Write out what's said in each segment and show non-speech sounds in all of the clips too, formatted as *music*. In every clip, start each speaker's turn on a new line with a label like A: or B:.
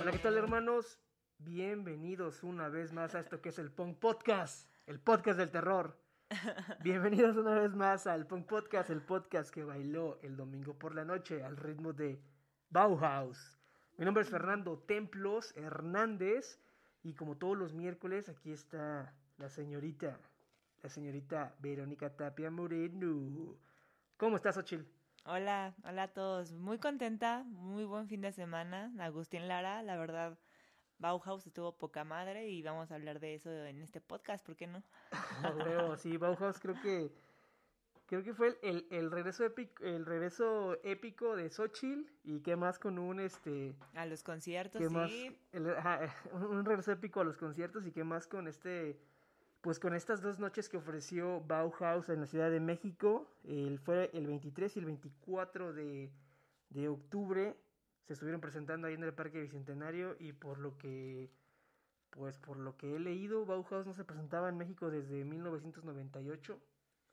A: Hola, ¿qué tal hermanos? Bienvenidos una vez más a esto que es el Punk Podcast, el podcast del terror. *laughs* Bienvenidos una vez más al Punk Podcast, el podcast que bailó el domingo por la noche al ritmo de Bauhaus. Mi nombre es Fernando Templos Hernández y como todos los miércoles aquí está la señorita, la señorita Verónica Tapia Moreno. ¿Cómo estás, Ochil?
B: Hola, hola a todos. Muy contenta, muy buen fin de semana. Agustín Lara, la verdad, Bauhaus estuvo poca madre y vamos a hablar de eso en este podcast, ¿por qué no?
A: Huevo, sí, Bauhaus creo que creo que fue el, el regreso épico, el regreso épico de Xochitl y qué más con un este
B: A los conciertos,
A: qué
B: sí.
A: más el- ajá, *laughs* un regreso épico a los conciertos y qué más con este pues con estas dos noches que ofreció Bauhaus en la Ciudad de México, el, fue el 23 y el 24 de, de octubre, se estuvieron presentando ahí en el Parque Bicentenario y por lo que, pues por lo que he leído, Bauhaus no se presentaba en México desde 1998,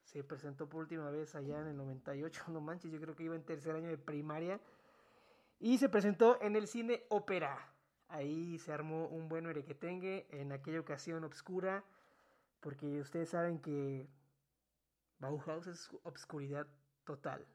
A: se presentó por última vez allá en el 98, *laughs* no manches, yo creo que iba en tercer año de primaria, y se presentó en el cine ópera. Ahí se armó un buen erequetengue en aquella ocasión obscura, porque ustedes saben que Bauhaus es obscuridad total.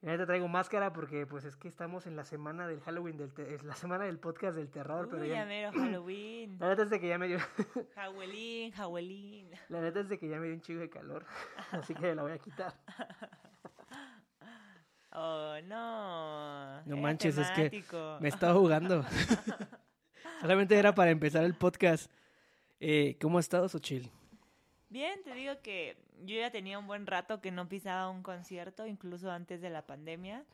A: Y ahorita traigo máscara porque pues es que estamos en la semana del Halloween, del te- es la semana del podcast del terror, pero
B: Uy,
A: ya...
B: ya mero Halloween.
A: La neta es de que ya me dio... *laughs*
B: Halloween, Halloween.
A: la neta es de que ya me dio un chico de calor, *laughs* así que la voy a quitar. *laughs*
B: Oh, no.
C: No manches, es que. Me estaba jugando. Solamente era para empezar el podcast. Eh, ¿Cómo has estado, Xochil?
B: Bien, te digo que yo ya tenía un buen rato que no pisaba un concierto, incluso antes de la pandemia.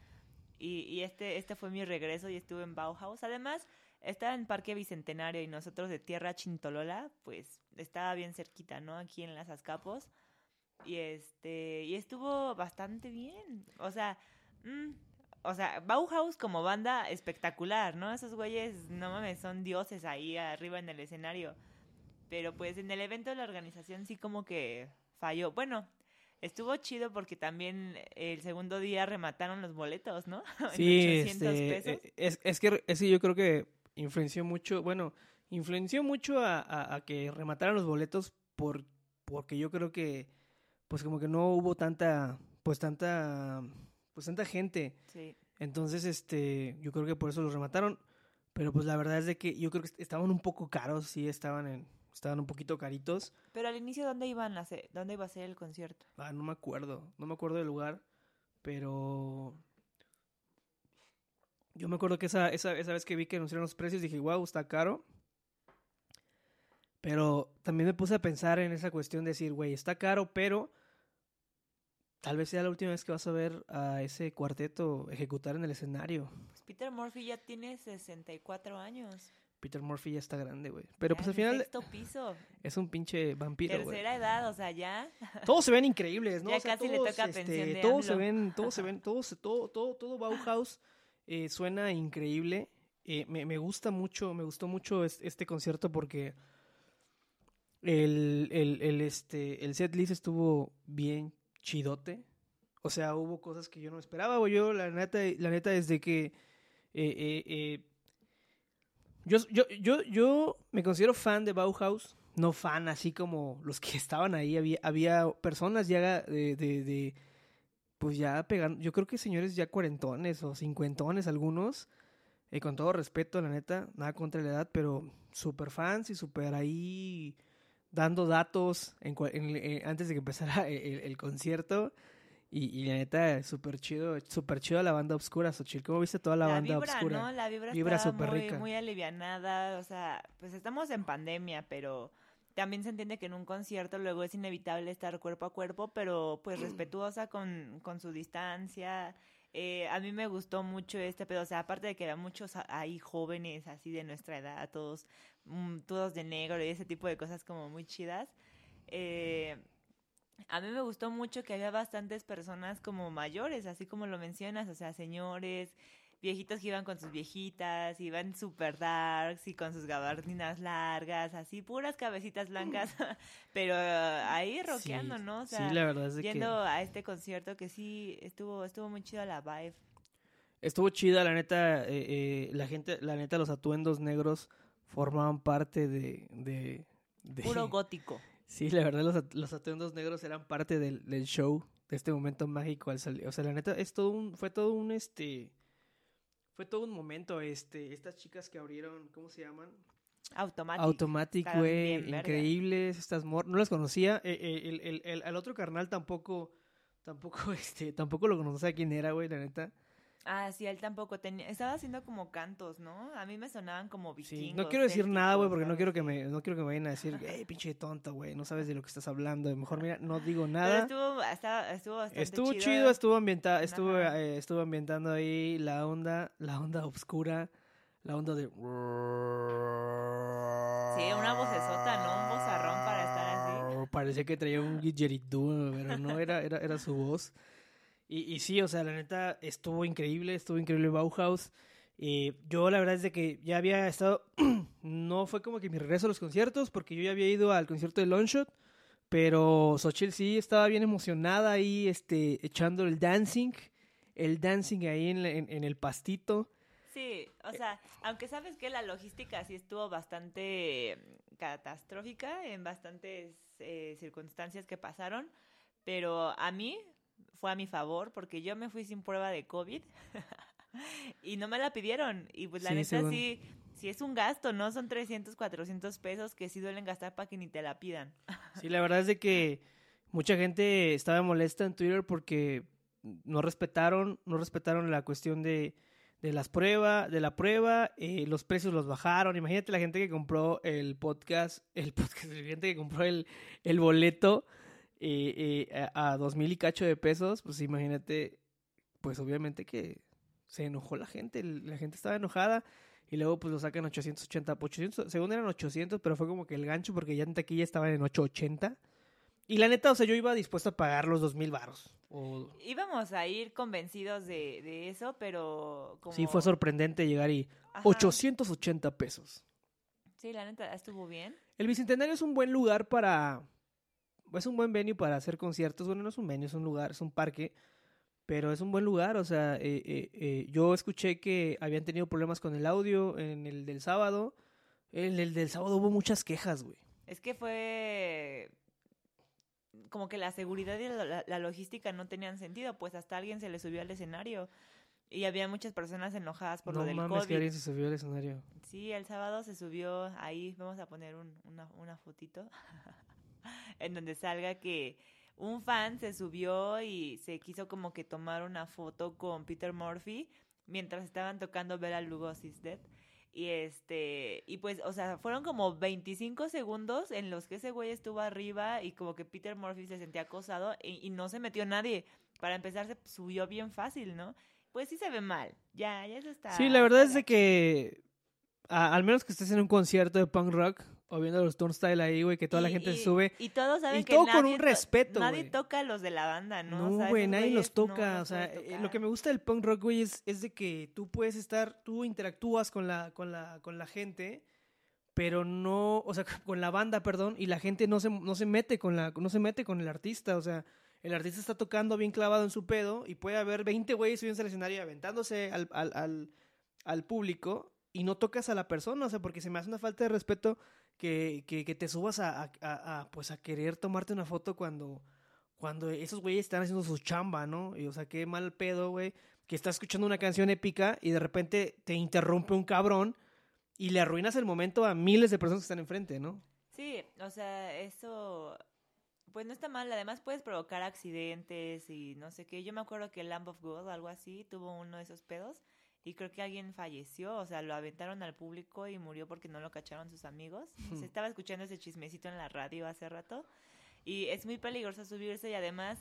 B: Y, y este, este fue mi regreso y estuve en Bauhaus. Además, estaba en Parque Bicentenario y nosotros de Tierra Chintolola, pues estaba bien cerquita, ¿no? Aquí en las Azcapos. Y este, y estuvo bastante bien. O sea, mm, o sea, Bauhaus como banda espectacular, ¿no? Esos güeyes, no mames, son dioses ahí arriba en el escenario. Pero pues en el evento de la organización sí como que falló. Bueno, estuvo chido porque también el segundo día remataron los boletos, ¿no? *laughs* En
C: Sí,
B: 800
C: este,
B: pesos.
C: eh, es, es que es que yo creo que influenció mucho, bueno, influenció mucho a, a- a que remataran los boletos por, porque yo creo que, pues como que no hubo tanta, pues tanta, pues tanta gente.
B: Sí.
C: Entonces, este, yo creo que por eso los remataron. Pero pues la verdad es de que yo creo que estaban un poco caros, sí, estaban en, estaban un poquito caritos.
B: Pero al inicio, ¿dónde iban a hacer, dónde iba a ser el concierto?
C: Ah, no me acuerdo, no me acuerdo del lugar, pero yo me acuerdo que esa, esa, esa vez que vi que anunciaron los precios dije, wow, está caro. Pero también me puse a pensar en esa cuestión de decir, güey, está caro, pero tal vez sea la última vez que vas a ver a ese cuarteto ejecutar en el escenario.
B: Pues Peter Murphy ya tiene 64 años.
C: Peter Murphy ya está grande, güey. Pero
B: Ya
C: pues al
B: en
C: final
B: Sexto piso.
C: es un pinche vampiro, güey.
B: Tercera edad, o sea, ya.
C: Todos se ven increíbles, ¿no?
B: Ya
C: O sea,
B: casi le toca
C: este,
B: pensión de
C: todos se ven, todos se ven, todos, todo, todo, todo Bauhaus eh, suena increíble. Eh, me, me gusta mucho, me gustó mucho es- este, concierto porque el, el, el, este, el set list estuvo bien chidote. O sea, hubo cosas que yo no esperaba, güey. Yo, la neta, la neta, desde que eh, yo, yo, yo, yo me considero fan de Bauhaus, no fan así como los que *laughs* estaban ahí. Había, había personas ya de, de, pues ya pegando, yo creo que señores ya cuarentones o cincuentones algunos, eh, con todo respeto, la neta, nada contra la edad, pero súper fans y súper ahí dando datos en, eh, antes de que empezara *laughs* el concierto. Y, y la neta, súper chido, súper chido la banda obscura, Xochitl. ¿Cómo viste toda la, banda
B: vibra,
C: obscura?
B: ¿no? La vibra,
C: Vibra
B: está
C: súper
B: muy,
C: rica.
B: muy alivianada. O sea, pues estamos en pandemia, pero también se entiende que en un concierto luego es inevitable estar cuerpo a cuerpo, pero pues *clears throat* respetuosa con, con su distancia. Eh, a mí me gustó mucho este pedo, o sea, aparte de que había muchos ahí jóvenes así de nuestra edad, todos, mm, todos de negro y ese tipo de cosas como muy chidas. Eh, a mí me gustó mucho que había bastantes personas como mayores, así como lo mencionas, o sea, señores, viejitos que iban con sus viejitas, iban super darks y con sus gabardinas largas, así, puras cabecitas blancas, *laughs* *laughs* pero ahí rockeando,
C: Sí,
B: ¿no? O
C: sí,
B: sea,
C: la verdad es que-
B: yendo a este concierto que sí estuvo, estuvo muy chido la vibe.
C: Estuvo chida, la neta, eh, eh, la gente, la neta, los atuendos negros formaban parte de... de, de-
B: Puro gótico.
C: Sí, la verdad, los, los atuendos negros eran parte del, del show, de este momento mágico al salir. O sea, la neta, es todo un, fue todo un, este... Fue todo un momento, este, estas chicas que abrieron, ¿cómo se llaman? Automatic,
B: Estaban
C: güey, increíbles, estas mor no las conocía, eh, eh, el, el, el, al otro carnal tampoco, tampoco, *laughs* este, tampoco lo conocía quién era, güey, la neta.
B: Ah, sí, él tampoco tenía, estaba haciendo como cantos, ¿no? A mí me sonaban como
C: Sí,
B: vikingos.
C: no quiero decir nada, güey, porque no quiero que me, no quiero que me vayan a decir, hey, *laughs* pinche tonto, güey, no sabes de lo que estás hablando, mejor mira, no digo
B: Pero
C: nada.
B: estuvo, estaba- estuvo bastante
C: Estuvo
B: chido.
C: chido, estuvo ambientado, estuvo, eh, estuvo ambientando ahí la onda, la onda oscura, la onda de...
B: Sí, una vocesota, ¿no? Un vozarrón para estar así.
C: Parecía que traía un didgeridoo, pero no, era, era, era su voz. Y, y sí, o sea, la neta, estuvo increíble, estuvo increíble Bauhaus. Eh, yo la verdad es de que ya había estado, *clears throat* no fue como que mi regreso a los conciertos, porque yo ya había ido al concierto de Longshot, pero Xochitl sí estaba bien emocionada ahí, este, echando el dancing, el dancing ahí en, en- en el pastito.
B: Sí, o sea, aunque sabes que la logística sí estuvo bastante mm, catastrófica en bastantes eh, circunstancias que pasaron, pero a mí fue a mi favor porque yo me fui sin prueba de COVID *laughs* y no me la pidieron. Y pues la
C: Sí,
B: neta
C: según-
B: sí, sí es un gasto, ¿no? Son 300, 400 pesos que sí duelen gastar para que ni te la pidan. *laughs*
C: Sí, la verdad es de que mucha gente estaba molesta en Twitter porque no respetaron, no respetaron la cuestión de, de las pruebas, de la prueba, eh, los precios los bajaron. Imagínate la gente que compró el podcast, el *laughs* podcast, la gente que compró el, el boleto eh, eh, a, dos mil y cacho de pesos, pues imagínate, pues obviamente que se enojó la gente, la gente estaba enojada. Y luego pues lo sacan 880, 800, según eran 800, pero fue como que el gancho porque ya en taquilla estaban en 880. Y la neta, o sea, yo iba dispuesto a pagar los 2000 varos. O...
B: Íbamos a ir convencidos de, de eso, pero como...
C: Sí, fue sorprendente llegar y
B: Ajá.
C: 880 pesos.
B: Sí, la neta estuvo bien.
C: El Bicentenario es un buen lugar para... Es un buen venue para hacer conciertos. Bueno, no es un venue, es un lugar, es un parque. Pero es un buen lugar, o sea, eh, eh, eh, yo escuché que habían tenido problemas con el audio en el del sábado. En el del sábado hubo muchas quejas, güey.
B: Es que fue como que la seguridad y la, la logística no tenían sentido, pues hasta alguien se le subió al escenario y había muchas personas enojadas por
C: no
B: lo del
C: mames, que alguien se subió al escenario.
B: Sí, el sábado se subió ahí, vamos a poner un- una, una fotito *laughs* en donde salga que un fan se subió y se quiso como que tomar una foto con Peter Murphy mientras estaban tocando Bela Lugosi's Dead. Y este, y pues, o sea, fueron como 25 segundos en los que ese güey estuvo arriba y como que Peter Murphy se sentía acosado y, y no se metió nadie. Para empezar, se subió bien fácil, ¿no? Pues sí se ve mal. Ya, ya eso está.
C: Sí, la verdad es de que a- al menos que estés en un concierto de punk rock o viendo los Turnstile ahí, güey, que toda la gente
B: y-
C: se sube.
B: Y todos saben
C: y
B: que
C: todo con un
B: to-
C: respeto,
B: Nadie toca a los de la banda, ¿no?
C: No, güey, nadie los
B: no
C: toca. o sea, eh, lo que me gusta del punk rock, güey, es, es de que tú puedes estar, tú interactúas con la, con la, con la gente, pero no, o sea, *laughs* con la banda, perdón, y la gente no se, no se mete con la, no se mete con el artista, o sea, el artista está tocando bien clavado en su pedo y puede haber 20 güeyes subiendo al escenario y aventándose al, al, al, al público y no tocas a la persona, o sea, porque se me hace una falta de respeto que, que, que te subas a, a- a- a, pues a querer tomarte una foto cuando, cuando esos güeyes están haciendo su chamba, ¿no? Y, o sea, qué mal pedo, güey, que estás escuchando una canción épica y de repente te interrumpe un cabrón y le arruinas el momento a miles de personas que están enfrente, ¿no?
B: Sí, o sea, eso pues no está mal, además puedes provocar accidentes y no sé qué. Yo me acuerdo que Lamb of God, algo así, tuvo uno de esos pedos y creo que alguien falleció, o sea, lo aventaron al público y murió porque no lo cacharon sus amigos. *laughs* Se estaba escuchando ese chismecito en la radio hace rato y es muy peligroso subirse y además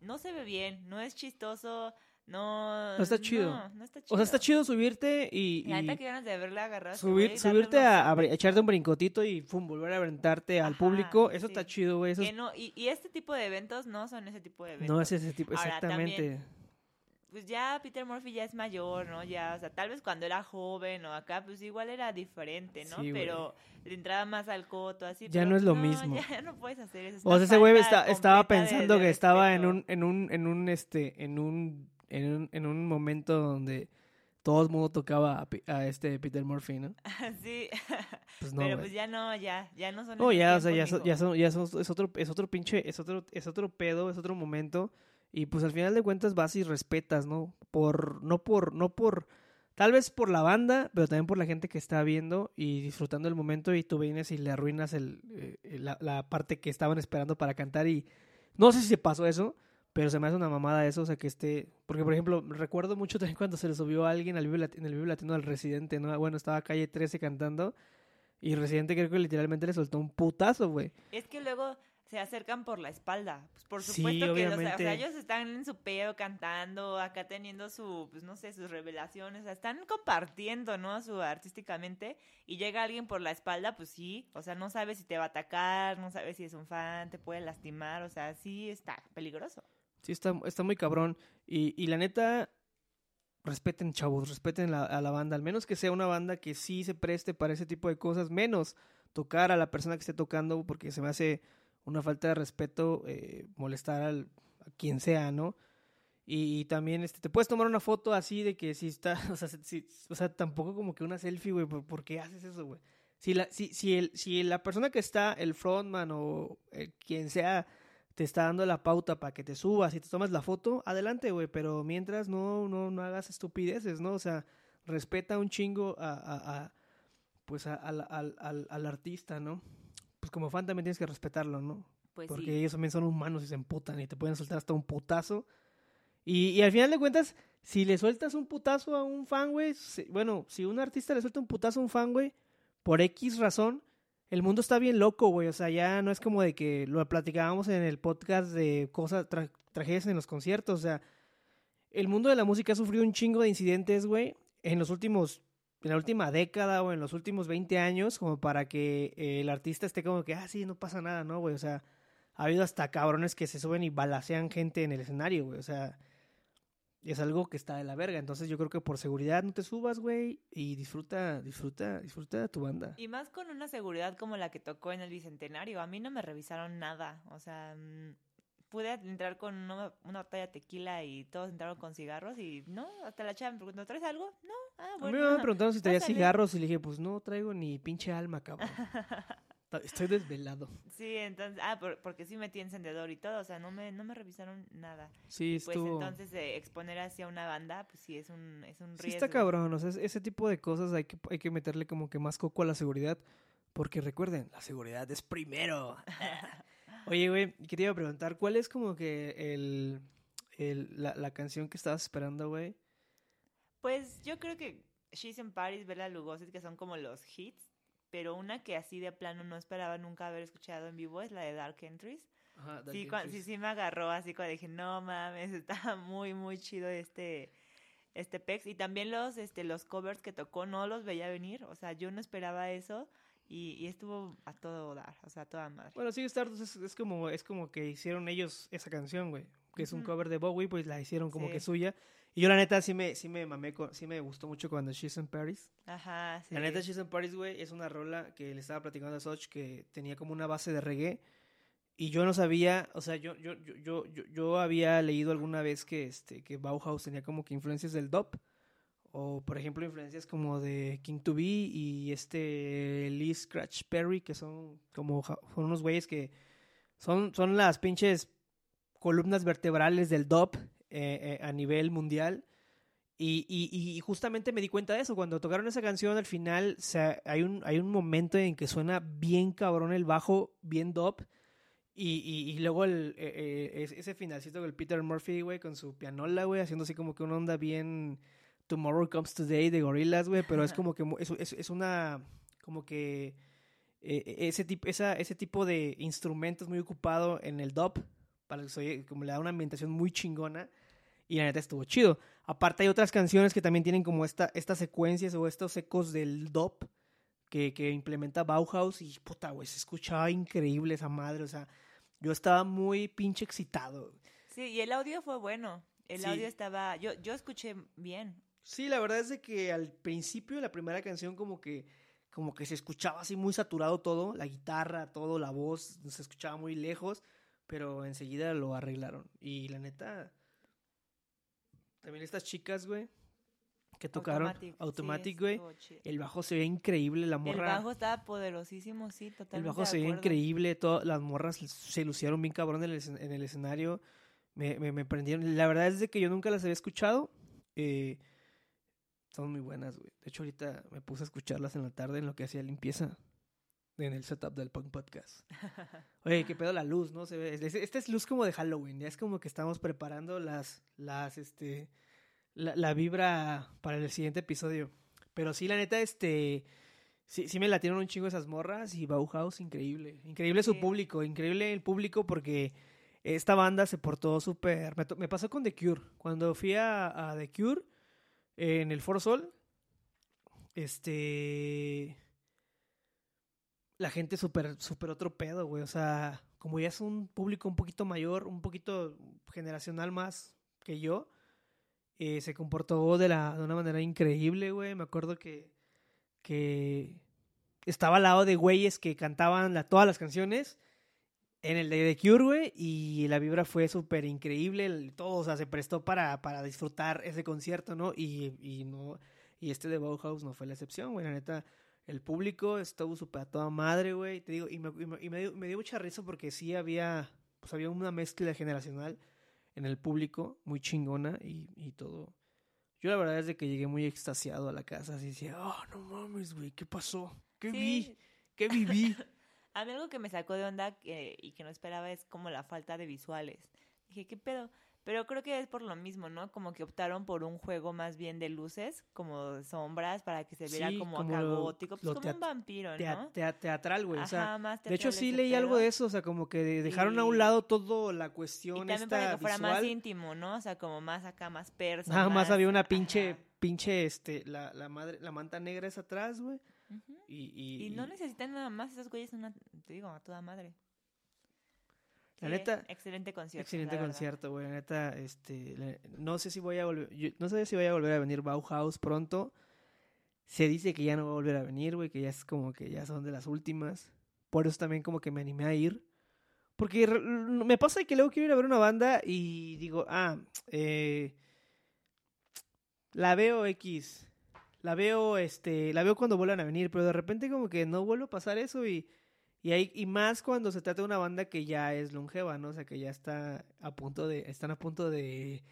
B: no se ve bien, no es chistoso, no...
C: No está chido.
B: No, no está chido.
C: O sea, está chido subirte y,
B: La neta
C: y
B: que ganas de verla agarrar.
C: subir,
B: güey y
C: subirte a, a echarte un brincotito y pum, volver a aventarte al
B: Ajá,
C: público. Eso
B: sí.
C: está chido, güey. Eso
B: Que
C: es-
B: no, y, y este tipo de eventos no son ese tipo de eventos.
C: no es ese tipo,
B: Ahora,
C: exactamente.
B: Pues ya Peter Murphy ya es mayor, ¿no? Ya, o sea, tal vez cuando era joven o acá, pues igual era diferente, ¿no?
C: Sí,
B: pero le entraba más al coto, así.
C: Ya
B: pero
C: no es lo mismo.
B: Ya no puedes hacer eso. es
C: O sea, ese güey está- estaba
B: de-
C: pensando
B: de
C: que estaba en un, en un, en un, este, en un, en un, en un momento donde todo el mundo tocaba a, a este Peter Murphy, ¿no? *laughs*
B: sí, *laughs*
C: Pues no,
B: pero pues ya no, ya, ya no son
C: No, ya, o sea, ya,
B: mijo.
C: ya, son, ya son- es otro, es otro pinche, es otro, es otro pedo, es otro momento. Y pues al final de cuentas vas y respetas, ¿no? Por, no por, no por, tal vez por la banda, pero también por la gente que está viendo y disfrutando el momento y tú vienes y le arruinas el, eh, la, la parte que estaban esperando para cantar y no sé si se pasó eso, pero se me hace una mamada eso, o sea, que esté, porque por ejemplo, recuerdo mucho *laughs* también cuando se le subió a alguien al Lat- en el Vive Latino al Residente, ¿no? Bueno, estaba Calle 13 cantando y Residente creo que literalmente le soltó un putazo, güey.
B: Es que luego se acercan por la espalda. Pues por
C: Sí,
B: supuesto que sea, o sea, ellos están en su pedo cantando, acá teniendo su, pues no sé, sus revelaciones, o sea, están compartiendo, ¿no? Su artísticamente y llega alguien por la espalda, pues sí, o sea, no sabes si te va a atacar, no sabes si es un fan, te puede lastimar, o sea, sí está peligroso.
C: Sí, está, está muy cabrón. Y, y la neta, respeten, chavos, respeten la- a la banda. Al menos que sea una banda que sí se preste para ese tipo de cosas, menos tocar a la persona que esté tocando, porque se me hace una falta de respeto eh, molestar al, a quien sea, ¿no? Y, también este, te puedes tomar una foto así de que si está, *laughs* o sea, si- o sea tampoco como que una selfie, güey, ¿por, qué haces eso, güey? Si la, si, si, el, si la persona que está, el frontman o eh, quien sea, te está dando la pauta para que te subas y te tomas la foto, adelante, güey, pero mientras no, no, no hagas estupideces, ¿no? O sea, respeta un chingo a, a- a, pues a- al, al, al, al artista, ¿no? Como fan también tienes que respetarlo, ¿no?
B: Pues
C: Porque
B: sí.
C: ellos también son humanos y se emputan y te pueden soltar hasta un putazo. Y, y al final de cuentas, si le sueltas un putazo a un fan, güey, bueno, si un artista le suelta un putazo a un fan, güey, por X razón, el mundo está bien loco, güey. O sea, ya no es como de que lo platicábamos en el podcast de cosas, tra- tragedias en los conciertos. O sea, el mundo de la música ha sufrido un chingo de incidentes, güey, en los últimos, en la última década o en los últimos 20 años, como para que eh, el artista esté como que, ah, sí, no pasa nada, ¿no, güey? O sea, ha habido hasta cabrones que se suben y balacean gente en el escenario, güey. O sea, es algo que está de la verga. Entonces yo creo que por seguridad no te subas, güey, y disfruta, disfruta, disfruta de tu banda.
B: Y más con una seguridad como la que tocó en el Bicentenario. A mí no me revisaron nada. O sea, mm, pude entrar con una, una botella de tequila y todos entraron con cigarros y no, hasta la chava me preguntó, ¿traes algo? No, ah,
C: A
B: bueno.
C: mí me preguntaron si traía cigarros y le dije, pues no traigo ni pinche alma, cabrón. *laughs* Estoy desvelado.
B: Sí, entonces, ah, por- porque sí metí encendedor y todo, o sea, no me, no me revisaron nada.
C: Sí,
B: Pues
C: estuvo...
B: entonces eh, exponer hacia una banda, pues sí es un, es un riesgo.
C: Sí está cabrón, o sea, es- ese tipo de cosas hay que, hay que meterle como que más coco a la seguridad, porque recuerden, la seguridad es primero. *laughs* Oye, güey, que te iba a preguntar, ¿cuál es como que el, el- la, la canción que estabas esperando, güey?
B: Pues yo creo que She's in Paris, Bella Lugosi, que son como los hits, pero una que así de plano no esperaba nunca haber escuchado en vivo es la de Dark Entries.
C: Ajá,
B: Sí, sí, sí me agarró así cuando dije, no mames, *laughs* está muy, muy chido este, este pex. Y también los, este, los covers que tocó, no los veía venir, o sea, yo no esperaba eso y, y estuvo a todo dar, o sea, a toda madre.
C: Bueno, sí, Stardust es, es como, es como que hicieron ellos esa canción, güey, que es un cover de Bowie, pues la hicieron como
B: Sí.
C: que suya. Y yo la neta sí me, sí me mamé, con- sí me gustó mucho cuando She's in Paris.
B: Ajá, sí.
C: La neta, She's in Paris, güey, es una rola que le estaba platicando a Soch que tenía como una base de reggae. Y yo no sabía, o sea, yo, yo, yo, yo, yo, yo había leído alguna vez que, este, que Bauhaus tenía como que influencias del dub. O, por ejemplo, influencias como de King to Be y este Lee Scratch Perry, que son como son unos güeyes que son, son las pinches columnas vertebrales del dub eh, eh, a nivel mundial. Y, y, justamente me di cuenta de eso. Cuando tocaron esa canción, al final o sea, hay, un, hay un momento en que suena bien cabrón el bajo, bien dub. Y, y, luego el, eh, es- ese finalcito con el Peter Murphy, güey, con su pianola, güey, haciendo así como que una onda bien Tomorrow Comes Today de Gorillaz, güey, pero es como que es, es, es una, como que eh, ese, tipo, esa, ese tipo de instrumentos muy ocupado en el dub, para que se oye- como le da una ambientación muy chingona. Y la neta estuvo chido. Aparte hay otras canciones que también tienen como esta, estas secuencias o estos ecos del dub que, que implementa Bauhaus y puta, güey, se escuchaba increíble esa madre. O sea, yo estaba muy pinche excitado.
B: Sí, y el audio fue bueno. El
C: Sí.
B: audio estaba, yo, yo escuché bien.
C: Sí, la verdad es de que al principio, la primera canción, como que, como que se escuchaba así muy saturado todo, la guitarra, todo, la voz, se escuchaba muy lejos, pero enseguida lo arreglaron. Y la neta, también estas chicas, güey, que tocaron
B: Automatic, sí,
C: güey, el bajo se ve increíble, la
B: El
C: morra.
B: bajo estaba poderosísimo, sí,
C: El
B: totalmente.
C: bajo
B: de
C: se ve increíble, todo, las morras se lucieron bien cabrón en el, escen- en el escenario, me, me, me prendieron. La verdad es de que yo nunca las había escuchado, eh, son muy buenas, güey. De hecho, ahorita me puse a escucharlas en la tarde en lo que hacía limpieza en el setup del Punk Podcast. *laughs* Oye, qué pedo la luz, ¿no? Se ve, es- esta es luz como de Halloween, ya es como que estamos preparando las, las, este, la, la vibra para el siguiente episodio. Pero sí, la neta, este, sí, sí me latieron un chingo esas morras y Bauhaus, increíble. Increíble su público, increíble el público porque esta banda se portó súper... Me, pasó con The Cure. Cuando fui a, a The Cure en el Foro Sol, este... La gente súper, súper otro pedo, güey. O sea, como ya es un público un poquito mayor, un poquito generacional más que yo, eh, se comportó de, la, de una manera increíble, güey. Me acuerdo que, que estaba al lado de güeyes que cantaban todas las canciones en el de The Cure, güey, y la vibra fue súper increíble. el- Todo, o sea, se prestó para, para disfrutar ese concierto, ¿no? Y, y no y este de Bauhaus no fue la excepción, güey. La neta, el público estuvo súper a toda madre, güey. Te digo, y, me, y me- y me dio, me dio mucha risa porque sí había, pues había una mezcla generacional en el público, muy chingona y, y todo. Yo la verdad es de que llegué muy extasiado a la casa, así decía, oh, no mames, güey, ¿qué pasó? ¿Qué vi? ¿Qué viví? *laughs*
B: A mí algo que me sacó de onda que- y que no esperaba es como la falta de visuales. Dije, ¿qué pedo? Pero creo que es por lo mismo, ¿no? Como que optaron por un juego más bien de luces, como de sombras, para que se viera
C: Sí,
B: como,
C: como
B: acá gótico, pues como un vampiro, ¿no?
C: tea- teatral, güey. o sea,
B: más
C: de hecho
B: teatral
C: sí leí algo de eso, o sea, como que dejaron a un
B: Y-
C: lado todo la
B: Y
C: cuestión
B: también
C: esta
B: para que fuera más íntimo, ¿no? O sea, como más acá, más persa.
C: Nada más había una
B: ajá.
C: pinche, pinche, este, la, la madre, la manta negra es atrás, güey. Y, y,
B: Y no necesitan nada más, esos güeyes una, te digo, a toda madre.
C: La neta,
B: excelente concierto.
C: excelente concierto, güey. La neta, este, la- no sé si voy a volver, yo- no sé si voy a volver a venir Bauhaus pronto. Se dice que ya no va a volver a venir, güey, que ya es como que ya son de las últimas. Por eso también como que me animé a ir. Porque me pasa que luego quiero ir a ver una banda y digo, ah, eh, la veo X, la veo, este, la veo cuando vuelvan a venir, pero de repente como que no vuelve a pasar eso y, y, hay, y más cuando se trata de una banda que ya es longeva, ¿no? O sea, que ya está a punto de, están a punto de,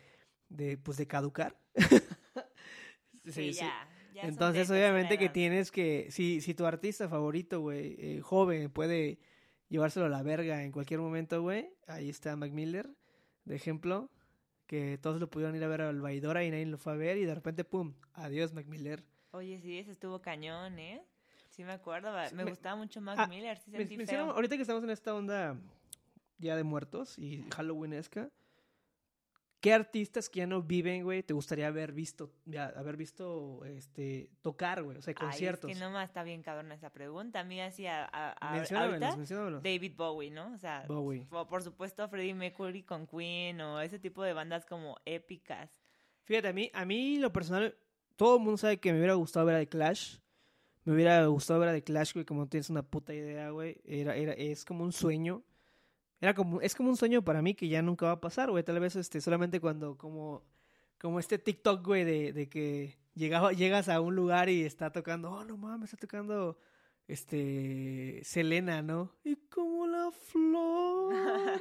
C: de pues de caducar. *laughs*
B: Sí,
C: Sí, sí.
B: ya.
C: Entonces, obviamente que tienes que, si, si tu artista favorito, güey, eh, joven, puede llevárselo a la verga en cualquier momento, güey, ahí está Mac Miller, de ejemplo, que todos lo pudieron ir a ver al Vaidora y nadie lo fue a ver y de repente, pum, adiós Mac Miller.
B: Oye, sí, ese estuvo cañón, ¿eh? Sí me acuerdo, me,
C: me-
B: gustaba mucho Mac
C: Ah,
B: Miller, sí sentí feo.
C: ahorita que estamos en esta onda ya de muertos y Halloweenesca, ¿qué artistas que ya no viven, güey, te gustaría haber visto, ya, haber visto, este, tocar, güey, o sea, conciertos?
B: Ay, es que nomás está bien cabrón esa pregunta. A mí así, a, a- ahorita. David Bowie, ¿no? O sea,
C: Bowie.
B: o por supuesto Freddie Mercury con Queen o ese tipo de bandas como épicas.
C: Fíjate, a mí, a mí lo personal, todo el mundo sabe que me hubiera gustado ver a The Clash. Me hubiera gustado ver a The Clash, güey, como no tienes una puta idea, güey. Era, era, es como un sueño. Era como, es como un sueño para mí que ya nunca va a pasar, güey. Tal vez este, solamente cuando, como, como este TikTok, güey, de, de que llegaba, llegas a un lugar y está tocando, oh, no mames, está tocando, este, Selena, ¿no? Y como la flor.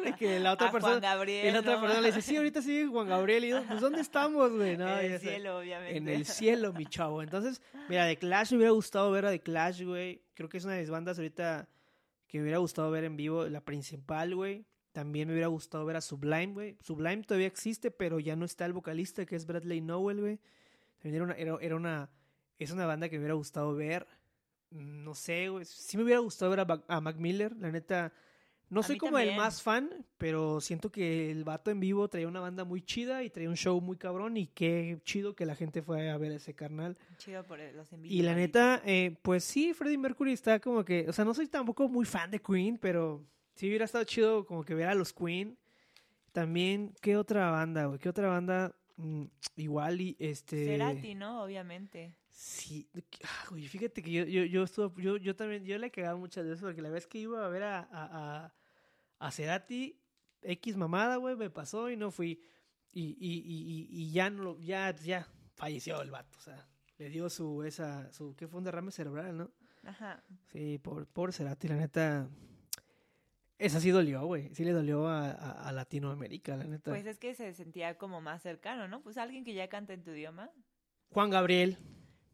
C: Y que la otra *laughs*
B: a
C: persona,
B: Juan Gabriel,
C: y la otra
B: ¿no?
C: persona le dice, sí, ahorita sí, Juan Gabriel. Y yo, pues, ¿dónde estamos, güey? No, *laughs*
B: en el
C: sé.
B: cielo, obviamente.
C: En el cielo, mi chavo. Entonces, mira, de Clash me hubiera gustado ver a The Clash, güey. Creo que es una de mis bandas ahorita que me hubiera gustado ver en vivo. La principal, güey. También me hubiera gustado ver a Sublime, güey. Sublime todavía existe, pero ya no está el vocalista, que es Bradley Nowell, güey. También era una, era, una, es una banda que me hubiera gustado ver. No sé, güey. Sí me hubiera gustado ver a Mac Miller, la neta. No
B: A
C: soy como el más fan, pero siento que el vato en vivo traía una banda muy chida y traía un show muy cabrón y qué chido que la gente fue a ver ese carnal.
B: Chido por los envíos.
C: Y la neta, eh, pues sí, Freddie Mercury está como que, o sea, no soy tampoco muy fan de Queen, pero sí hubiera estado chido como que ver a los Queen. también, ¿qué otra banda, güey? ¿Qué otra banda? Mm, igual y este...
B: Cerati, ¿no? Obviamente.
C: Sí, ah, güey, fíjate que yo, yo, yo, estuve, yo, yo también, yo le he cagado muchas veces porque la vez que iba a ver a, a, a, a Cerati, X mamada, güey, me pasó y no fui. Y, y, y, y ya no ya, ya falleció el vato, o sea, le dio su, esa, su, ¿qué fue un derrame cerebral, no?
B: Ajá.
C: Sí, por, por Cerati, la neta, esa sí dolió, güey, sí le dolió a, a, a Latinoamérica, la neta.
B: Pues es que se sentía como más cercano, ¿no? Pues alguien que ya canta en tu idioma.
C: Juan Gabriel,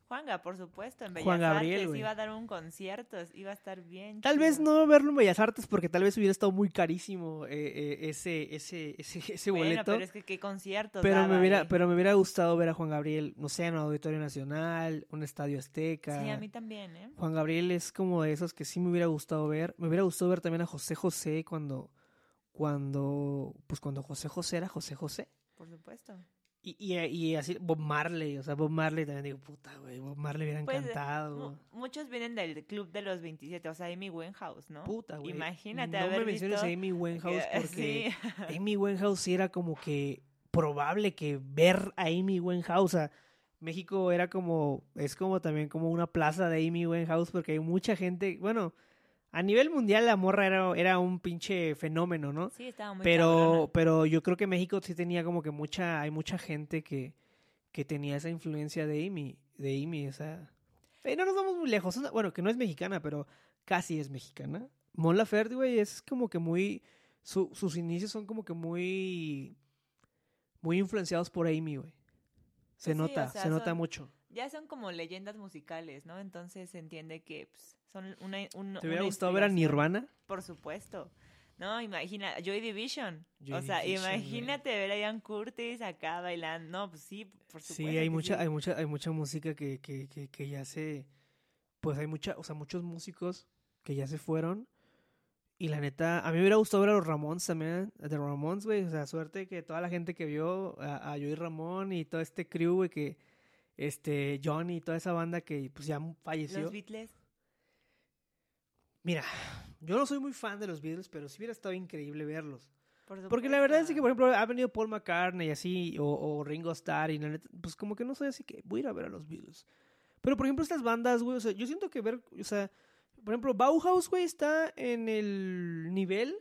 B: Juanga, por supuesto, en Bellas
C: Juan Gabriel,
B: Artes iba a dar un concierto, iba a estar bien.
C: Tal vez no verlo en Bellas Artes porque tal vez hubiera estado muy carísimo eh, eh, ese, ese, ese, ese
B: Bueno,
C: boleto.
B: pero es que qué conciertos
C: Pero me, hubiera, pero me hubiera gustado ver a Juan Gabriel, no sé, en un Auditorio Nacional, un Estadio Azteca.
B: Sí, a mí también, ¿eh?
C: Juan Gabriel es como de esos que sí me hubiera gustado ver. Me hubiera gustado ver también a José José cuando, cuando, pues cuando José José era José José.
B: Por supuesto.
C: Y, y, y así, Bob Marley, o sea, Bob Marley también digo, puta, güey, Bob Marley hubiera
B: Pues,
C: encantado.
B: Mu- muchos vienen del club de los 27, o sea, Amy Winehouse, ¿no?
C: Puta, güey.
B: Imagínate
C: no
B: haber
C: me menciones
B: visto
C: a Amy Winehouse
B: que- *laughs*
C: porque
B: sí.
C: Amy Winehouse era como que probable que ver a Amy Winehouse, o sea, México era como, es como también como una plaza de Amy Winehouse porque hay mucha gente, bueno, a nivel mundial la morra era, era un pinche fenómeno, ¿no?
B: Sí, estaba muy
C: Pero,
B: cabrona.
C: pero yo creo que México sí tenía como que mucha, hay mucha gente que, que tenía esa influencia de Amy, de Amy, o sea, eh, no nos vamos muy lejos, una- bueno, que no es mexicana, pero casi es mexicana. Mon Laferte, güey, es como que muy, su- sus inicios son como que muy, muy influenciados por Amy, güey. Se
B: Pues sí,
C: nota,
B: o sea,
C: se nota mucho.
B: Ya son como leyendas musicales, ¿no? Entonces se entiende que pues, son una, un,
C: ¿Te hubiera gustado ver a. Nirvana?
B: Por supuesto. No, imagina, Joy Division.
C: Joy
B: o sea,
C: Division,
B: imagínate ver a Ian Curtis acá bailando. No, pues sí, por supuesto.
C: Sí, hay mucha,
B: sí.
C: hay mucha, hay mucha música que, que, que, que ya se, pues hay mucha, o sea, muchos músicos que ya se fueron. Y la neta, a mí me hubiera gustado ver a los Ramones también, de Ramones, güey. O sea, suerte que toda la gente que vio a, a Joey Ramón y todo este crew, güey, que, este, Johnny y toda esa banda que, pues, ya falleció.
B: Los Beatles.
C: Mira, yo no soy muy fan de los Beatles, pero sí hubiera estado increíble verlos.
B: Por
C: Porque la verdad es que, por ejemplo, ha venido Paul McCartney y así, o, o Ringo Starr, y la neta, pues como que no soy así que voy a ir a ver a los Beatles. Pero, por ejemplo, estas bandas, güey, o sea, yo siento que ver, o sea, por ejemplo, Bauhaus, güey, está en el nivel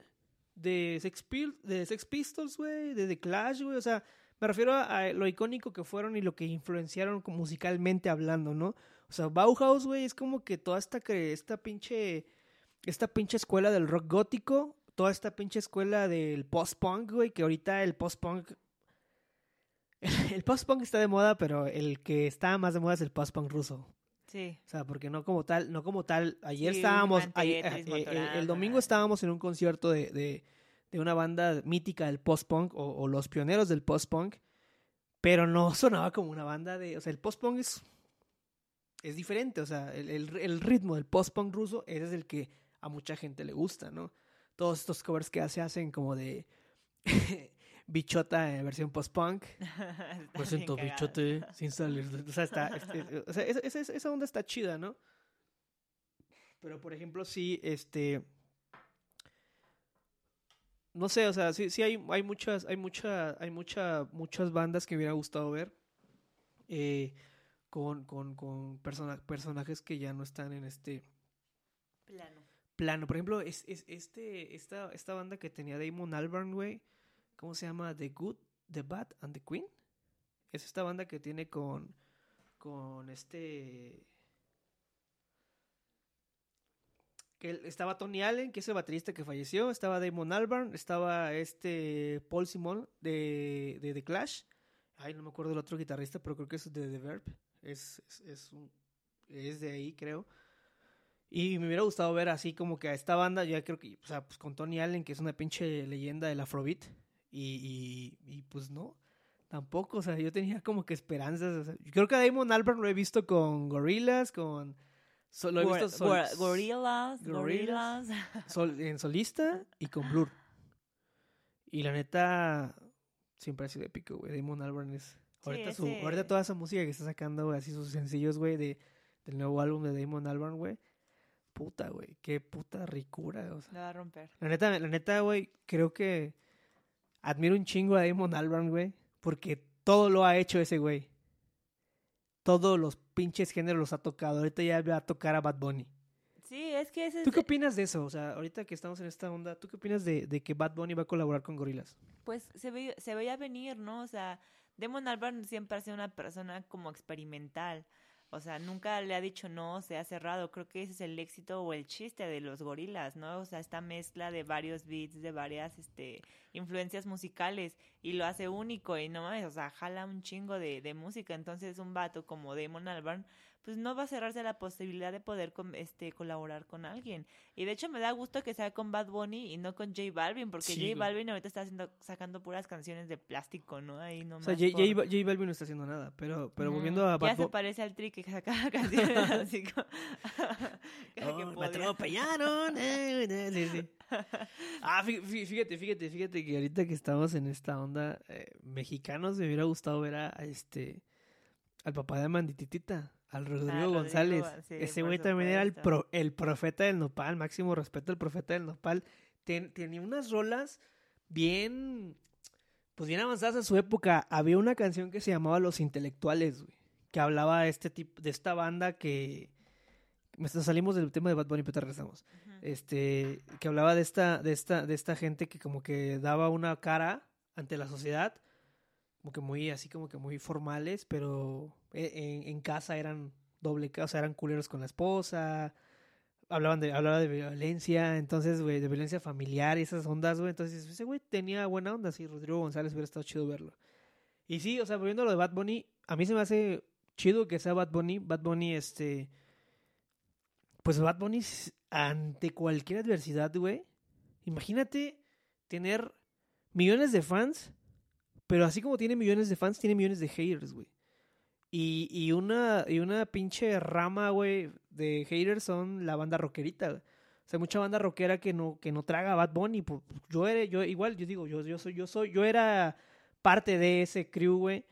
C: de Sex, Pil- de Sex Pistols, güey, de The Clash, güey, o sea, me refiero a, lo icónico que fueron y lo que influenciaron musicalmente hablando, ¿no? O sea, Bauhaus, güey, es como que toda esta, esta pinche, esta pinche escuela del rock gótico, toda esta pinche escuela del post-punk, güey, que ahorita el post-punk... El post-punk está de moda, pero el que está más de moda es el post-punk ruso.
B: Sí.
C: O sea, porque no como tal, no como tal. Ayer
B: Sí,
C: estábamos, ayer-
B: Tetris,
C: eh, eh, el, domingo estábamos en un concierto de, de, de una banda mítica del post-punk o, o los pioneros del post-punk, pero no *laughs* sonaba como una banda de, o sea, el post-punk es, es diferente, o sea, el, el- el ritmo del post-punk ruso ese es el que a mucha gente le gusta, ¿no? Todos estos covers que se hacen como de *laughs* bichota en versión post-punk. *laughs*
B: Bien cagado.
C: bichote, sin salir. O sea, está, este, o sea esa, esa- esa onda está chida, ¿no? Pero, por ejemplo, sí, este... No sé, o sea, sí, sí hay, hay muchas, hay mucha, hay mucha, muchas bandas que me hubiera gustado ver. eh, con, con, con persona- personajes que ya no están en este
B: Plano.
C: plano. Por ejemplo, es, es este, esta, esta banda que tenía Damon Albarn, güey. ¿Cómo se llama? The Good, The Bad and The Queen. Es esta banda que tiene con. Con este. Que estaba Tony Allen, que es el baterista que falleció. Estaba Damon Albarn. Estaba este. Paul Simon de, de The Clash. Ay, no me acuerdo del otro guitarrista, pero creo que es de The Verb. Es, es, es, un- es de ahí, creo. Y me hubiera gustado ver así como que a esta banda, ya creo que, o sea, pues con Tony Allen, que es una pinche leyenda del Afrobeat. Y, y, pues no, tampoco, o sea, yo tenía como que esperanzas. yo creo que a Damon Albarn lo he visto con Gorillaz, con... so- lo he visto sol-
B: gor- Gorillas, gorillas. *laughs*
C: sol- en solista y con Blur. Y la neta, siempre ha sido épico, güey. Damon Albarn es... Ahorita, su,
B: ese-
C: ahorita toda esa música que está sacando, güey, así sus sencillos, güey, de, del nuevo álbum de Damon Albarn, güey. Puta, güey, qué puta ricura, o sea.
B: La va a romper.
C: La neta, la neta, güey, creo que admiro un chingo a Damon Albarn, güey, porque todo lo ha hecho ese güey. Todos los pinches géneros los ha tocado. Ahorita ya va a tocar a Bad Bunny.
B: Sí, es que ese
C: ¿Tú qué opinas de eso? O sea, ahorita que estamos en esta onda, ¿tú qué opinas de, de que Bad Bunny va a colaborar con Gorillaz?
B: pues se, ve, se veía venir, ¿no? O sea, Damon Albarn siempre ha sido una persona como experimental. O sea, nunca le ha dicho no, se ha cerrado. Creo que ese es el éxito o el chiste de los gorilas, ¿no? O sea, esta mezcla de varios beats, de varias este, influencias musicales y lo hace único y no mames, o sea, jala un chingo de, de música. Entonces, un vato como Damon Albarn, pues no va a cerrarse la posibilidad de poder este, colaborar con alguien. Y de hecho me da gusto que sea con Bad Bunny y no con J Balvin, porque
C: Sí,
B: J. Balvin ahorita está haciendo, sacando puras canciones de plástico, ¿no? Ahí
C: O
B: nomás
C: sea, J,
B: por-
C: J- J Balvin no está haciendo nada, pero, pero volviendo a
B: Ya
C: Bad
B: se parece al tri que sacaba *laughs* canciones así como... *laughs* *laughs* que
C: Oh, me
B: podía.
C: atropellaron. eh, sí, sí. Ah, fí- fí- fíjate, fíjate, fíjate que ahorita que estamos en esta onda eh, mexicanos me hubiera gustado ver a, a este al papá de Mandititita, al Rodrigo
B: Rodrigo,
C: González.
B: sí,
C: Ese güey también era el pro- el profeta del nopal, máximo respeto al profeta del nopal. Ten- tenía unas rolas bien pues bien avanzadas a su época. Había una canción que se llamaba Los Intelectuales, güey, que hablaba de este tipo de esta banda que nos salimos del tema de Bad Bunny, pero regresamos este que hablaba de esta de esta de esta gente que como que daba una cara ante la sociedad como que muy así como que muy formales pero en, en casa eran doble o sea eran culeros con la esposa hablaban de hablaba de violencia entonces güey de violencia familiar y esas ondas güey entonces ese güey tenía buena onda sí Rodrigo González hubiera estado chido verlo y sí o sea volviendo a lo de Bad Bunny a mí se me hace chido que sea Bad Bunny Bad Bunny este pues Bad Bunny ante cualquier adversidad, güey. Imagínate tener millones de fans, pero así como tiene millones de fans, tiene millones de haters, güey. Y, y una y una pinche rama, güey, de haters son la banda rockerita. O sea, mucha banda rockera que no que no traga Bad Bunny. pu- Yo era, yo igual, yo digo, yo yo soy yo soy yo era parte de ese crew, güey.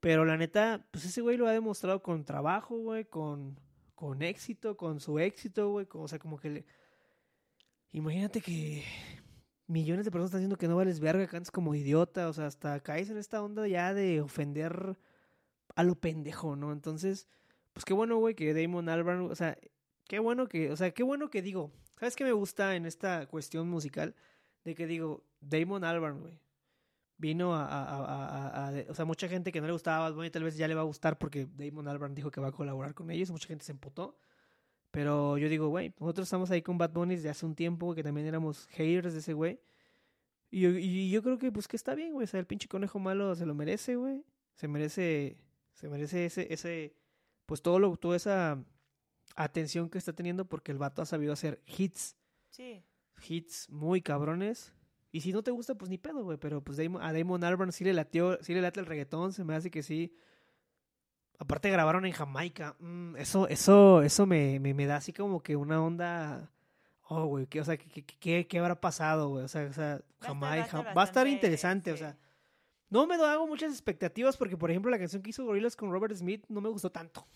C: Pero la neta, pues ese güey lo ha demostrado con trabajo, güey, con con éxito, con su éxito, güey. O sea, como que le... Imagínate que millones de personas están diciendo que no vales verga, cantas como idiota. O sea, hasta caes en esta onda ya de ofender a lo pendejo, ¿no? Entonces, pues qué bueno, güey, que Damon Albarn, o sea, qué bueno que, o sea, qué bueno que digo, ¿sabes qué me gusta en esta cuestión musical? De que digo, Damon Albarn, güey, vino a, o sea, mucha gente que no le gustaba Bad Bunny tal vez ya le va a gustar porque Damon Albarn dijo que va a colaborar con ellos, mucha gente se emputó. Pero yo digo, güey, nosotros estamos ahí con Bad Bunny desde hace un tiempo, que también éramos haters de ese güey. Y yo creo que, pues, que está bien, güey. O sea, el pinche conejo malo se lo merece, güey. Se merece, se merece ese, ese, pues, todo lo, toda esa atención que está teniendo porque el vato ha sabido hacer hits
B: Sí.
C: hits muy cabrones. Y si no te gusta, pues ni pedo, güey. Pero pues Damon- a Damon Albarn sí le latió, sí le late el reggaetón, se me hace que sí. Aparte grabaron en Jamaica. Mm, eso, eso, eso me, me, me da así como que una onda. Oh, güey, ¿qué, o sea, ¿qué, qué, qué- qué habrá pasado, güey? O sea, o sea Jamaica.
B: va a estar
C: interesante, o sea. No me hago muchas expectativas porque, por ejemplo, la canción que hizo Gorillaz con Robert Smith no me gustó tanto.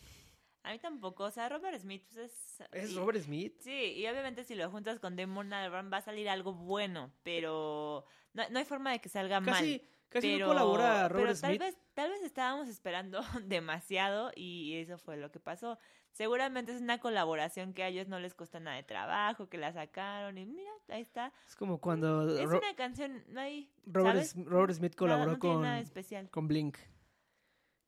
B: A mí tampoco, o sea, Robert Smith pues es...
C: Es
B: y-
C: Robert Smith.
B: Sí, y obviamente si lo juntas con Damon Albarn va a salir algo bueno, pero no, no hay forma de que salga mal.
C: Casi,
B: pero,
C: no colabora
B: pero
C: Robert
B: tal
C: Smith.
B: vez, tal vez estábamos esperando *laughs* demasiado y eso fue lo que pasó. Seguramente es una colaboración que a ellos no les cuesta nada de trabajo, que la sacaron y mira, ahí está.
C: Es como cuando
B: Es
C: Ro-
B: una canción ahí,
C: Robert. Robert Smith
B: Nada-
C: colaboró
B: no
C: con,
B: especial.
C: con Blink.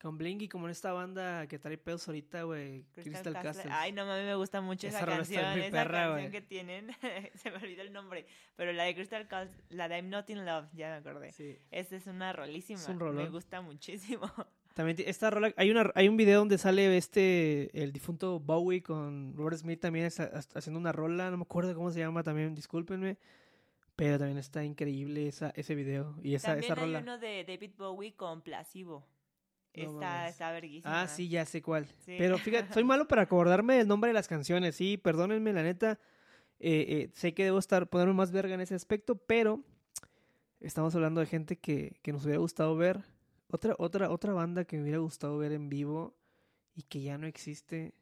C: Con Blink y como en esta banda que trae pedos ahorita, güey. Crystal,
B: Castle.
C: Castles.
B: Ay, no mames, me gusta mucho
C: Esa
B: canción. esa
C: perra,
B: canción que tienen. *laughs* Se me olvidó el nombre. Pero la de Crystal Castle, la de I'm Not in Love, ya me acordé.
C: Sí.
B: Esa es una rolísima.
C: Es un
B: me
C: rolón.
B: gusta muchísimo. *laughs*
C: También esta rola, hay una hay un video donde sale este el difunto Bowie con Robert Smith también está- haciendo una rola, no me acuerdo cómo se llama también, discúlpenme, pero también está increíble esa ese video y esa
B: También
C: esa
B: hay
C: rola.
B: uno de David Bowie con Placebo.
C: No
B: está,
C: mames.
B: está verguísima.
C: Ah, sí, ya sé cuál.
B: Sí.
C: Pero fíjate, soy malo para acordarme del nombre de las canciones, sí, perdónenme, la neta. eh, eh, sé que debo estar ponerme más verga en ese aspecto, pero estamos hablando de gente que, que nos hubiera gustado ver. Otra, otra, otra banda que me hubiera gustado ver en vivo y que ya no existe.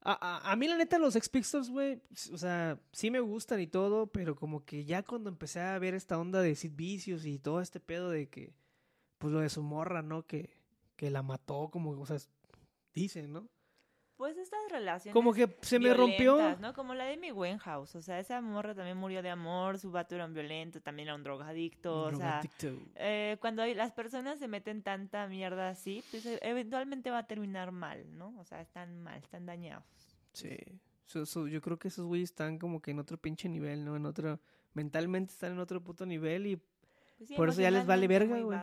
C: A, a, a mí, la neta, los Ex Pistols, güey, o sea, sí me gustan y todo, pero como que ya cuando empecé a ver esta onda de Sid Vicious y todo este pedo de que, pues lo de su morra, ¿no? Que, que la mató, como, o sea, dicen, ¿no?
B: Pues estas relaciones.
C: Como que se me rompió.
B: ¿no? Como la de mi Winehouse. O sea, esa morra también murió de amor, su vato era un violento, también era un drogadicto. O sea,
C: Drogadicto.
B: eh, cuando hay- las personas se meten tanta mierda así, pues eh, eventualmente va a terminar mal, ¿no? O sea, están mal, están dañados.
C: Sí. So- so, yo creo que esos güeyes están como que en otro pinche nivel, ¿no? En otro. Mentalmente están en otro puto nivel y
B: Pues sí,
C: Por eso ya les vale verga, güey.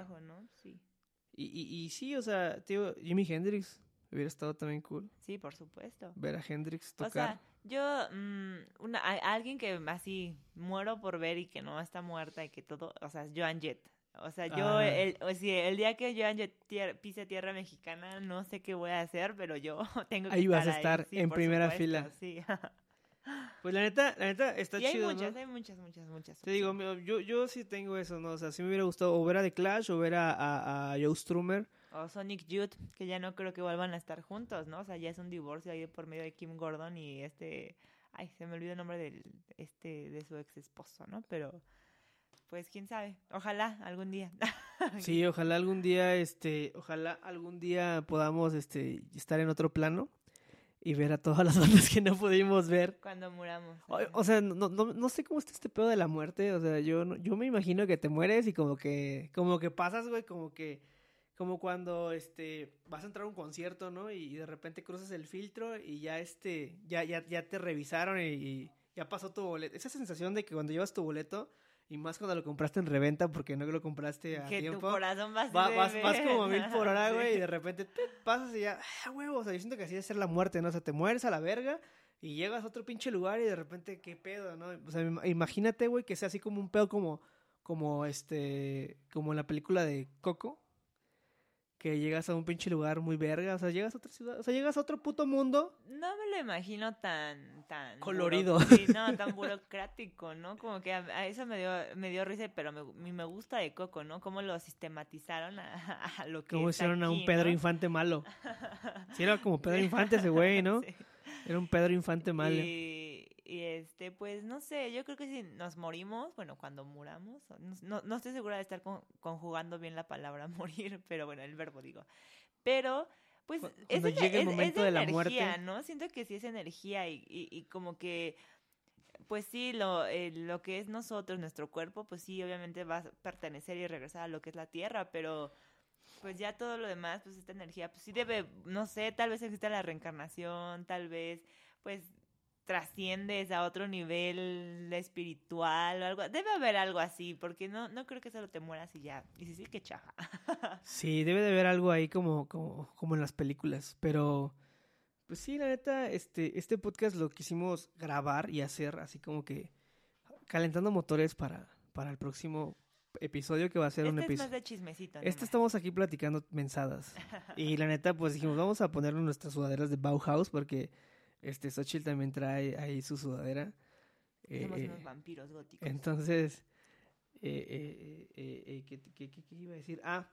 C: Y, y, y sí, o sea, tío, Jimi Hendrix hubiera estado también cool.
B: sí, por supuesto.
C: Ver a Hendrix
B: O
C: tocar.
B: sea, yo, mm, una, a- alguien que así muero por ver y que no está muerta y que todo, o sea, es Joan Jett. O sea, yo,
C: Ah.
B: el, o sea, el día que Joan Jett tier- pise tierra mexicana, no sé qué voy a hacer, pero yo *laughs* tengo que
C: Ahí vas a
B: estar
C: estar
B: sí,
C: en primera
B: supuesto,
C: fila.
B: Sí. *laughs*
C: Pues la neta, la neta está
B: y hay
C: chido,
B: muchas,
C: ¿no?
B: hay muchas, muchas, muchas.
C: Te digo, yo, yo sí tengo eso, ¿no? O sea, sí me hubiera gustado o ver a The Clash o ver a, a, a Joe Strummer.
B: O Sonic Youth, que ya no creo que vuelvan a estar juntos, ¿no? O sea, ya es un divorcio ahí por medio de Kim Gordon y este... Ay, se me olvidó el nombre del, este, de su ex esposo, ¿no? Pero, pues, quién sabe. Ojalá algún día. *laughs*
C: Sí, ojalá algún día, este, ojalá algún día podamos, este, estar en otro plano y ver a todas las *laughs* bandas que no pudimos ver.
B: Cuando muramos.
C: O, sea, no, no, no sé cómo está este pedo de la muerte. O sea, yo, yo me imagino que te mueres y como que, como que pasas, güey, como que, como cuando, este, vas a entrar a un concierto, ¿no? Y, de repente cruzas el filtro y ya, este, ya, ya, ya te revisaron y, y ya pasó tu boleto. Esa sensación de que cuando llevas tu boleto y más cuando lo compraste en reventa porque no lo compraste a
B: que tu
C: tiempo.
B: corazón va así
C: Va-
B: de
C: vas, vas como a mil por hora, *laughs*
B: Sí.
C: güey, y de repente ¡pip! pasas y ya, ¡ah, huevo! O sea, yo siento que así debe ser la muerte, ¿no? O sea, te mueres a la verga y llegas a otro pinche lugar y de repente, ¿qué pedo, no? O sea, im- imagínate, güey, que sea así como un pedo como, como este, como en la película de Coco, que llegas a un pinche lugar muy verga, o sea, llegas a otra ciudad, o sea, llegas a otro puto mundo.
B: No me lo imagino tan, tan...
C: Colorido.
B: sí, no, tan *laughs* burocrático, ¿no? Como que a, a eso me dio, me dio risa, pero me, me- gusta de Coco, ¿no? Cómo lo sistematizaron a, *laughs* a lo que está
C: hicieron a un Pedro
B: ¿no?
C: Infante malo. Sí, era como Pedro *laughs* Infante ese güey, ¿no?
B: Sí.
C: Era un Pedro Infante malo.
B: Y, y, este, pues no sé, yo creo que si nos morimos, bueno, cuando muramos, no, no- estoy segura de estar con- conjugando bien la palabra *laughs* morir, pero bueno, el verbo digo. Pero, pues, es,
C: el
B: es- es
C: momento de la
B: energía,
C: muerte.
B: ¿no? Siento que sí es energía y, y, y como que, pues sí, lo, eh, lo que es nosotros, nuestro cuerpo, pues sí, obviamente va a pertenecer y regresar a lo que es la tierra, pero pues ya todo lo demás, pues esta energía, pues sí debe, no sé, tal vez exista la reencarnación, tal vez, pues trasciendes a otro nivel espiritual o algo. Debe haber algo así, porque no, no creo que solo te mueras y ya. Y si sí, que chafa. *laughs*
C: Sí, debe de haber algo ahí como, como, como en las películas, pero pues sí, la neta, este, este podcast lo quisimos grabar y hacer así como que calentando motores para, para el próximo episodio que va a ser un
B: Este es más
C: episodio.
B: de chismecito.
C: Este
B: nomás.
C: estamos aquí platicando mensadas. *laughs* Y la neta, pues dijimos, vamos a ponerle nuestras sudaderas de Bauhaus porque este Xochitl también trae ahí su sudadera.
B: Somos
C: Eh,
B: unos vampiros góticos.
C: entonces, eh, eh, eh, eh, ¿qué, qué- qué- qué iba a decir? Ah,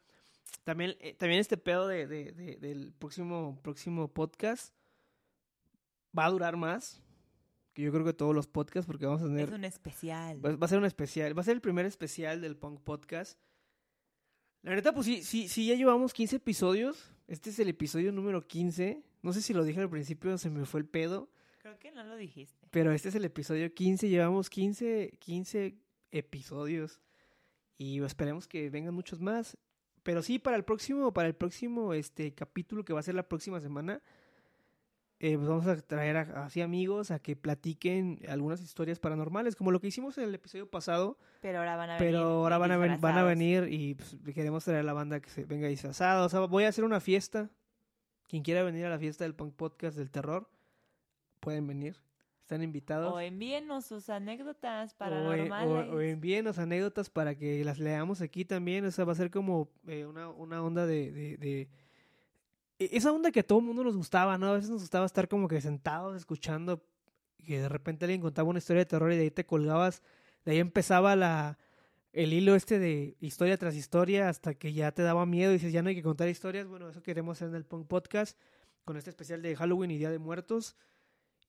C: también, eh, también este pedo de, de- de- del próximo, próximo podcast va a durar más que yo creo que todos los podcasts porque vamos a tener...
B: es un especial.
C: Va, va a ser un especial, va a ser el primer especial del Punk Podcast. La neta, pues sí, sí, sí, ya llevamos 15 episodios. Este es el episodio número 15. No sé si lo dije al principio, se me fue el pedo.
B: Creo que no lo dijiste.
C: Pero este es el episodio 15, llevamos 15, 15 episodios y esperemos que vengan muchos más. Pero sí, para el próximo, para el próximo este capítulo que va a ser la próxima semana, eh, pues vamos a traer a- así amigos a que platiquen algunas historias paranormales, como lo que hicimos en el episodio pasado.
B: Pero ahora van a venir.
C: Pero ahora van a, ven- van a venir y pues, queremos traer a la banda que se venga disfrazada. O sea, voy a hacer una fiesta. Quien quiera venir a la fiesta del Punk Podcast del Terror, pueden venir. Están invitados.
B: O envíenos sus anécdotas
C: O, eh,
B: paranormales.
C: o- o envíenos anécdotas para que las leamos aquí también. O sea, va a ser como eh, una, una onda de, de, de- e- Esa onda que a todo el mundo nos gustaba, ¿no? A veces nos gustaba estar como que sentados escuchando que de repente alguien contaba una historia de terror y de ahí te colgabas. De ahí empezaba la el hilo este de historia tras historia hasta que ya te daba miedo y dices, ya no hay que contar historias. Bueno, eso queremos hacer en el Punk Podcast con este especial de Halloween y Día de Muertos.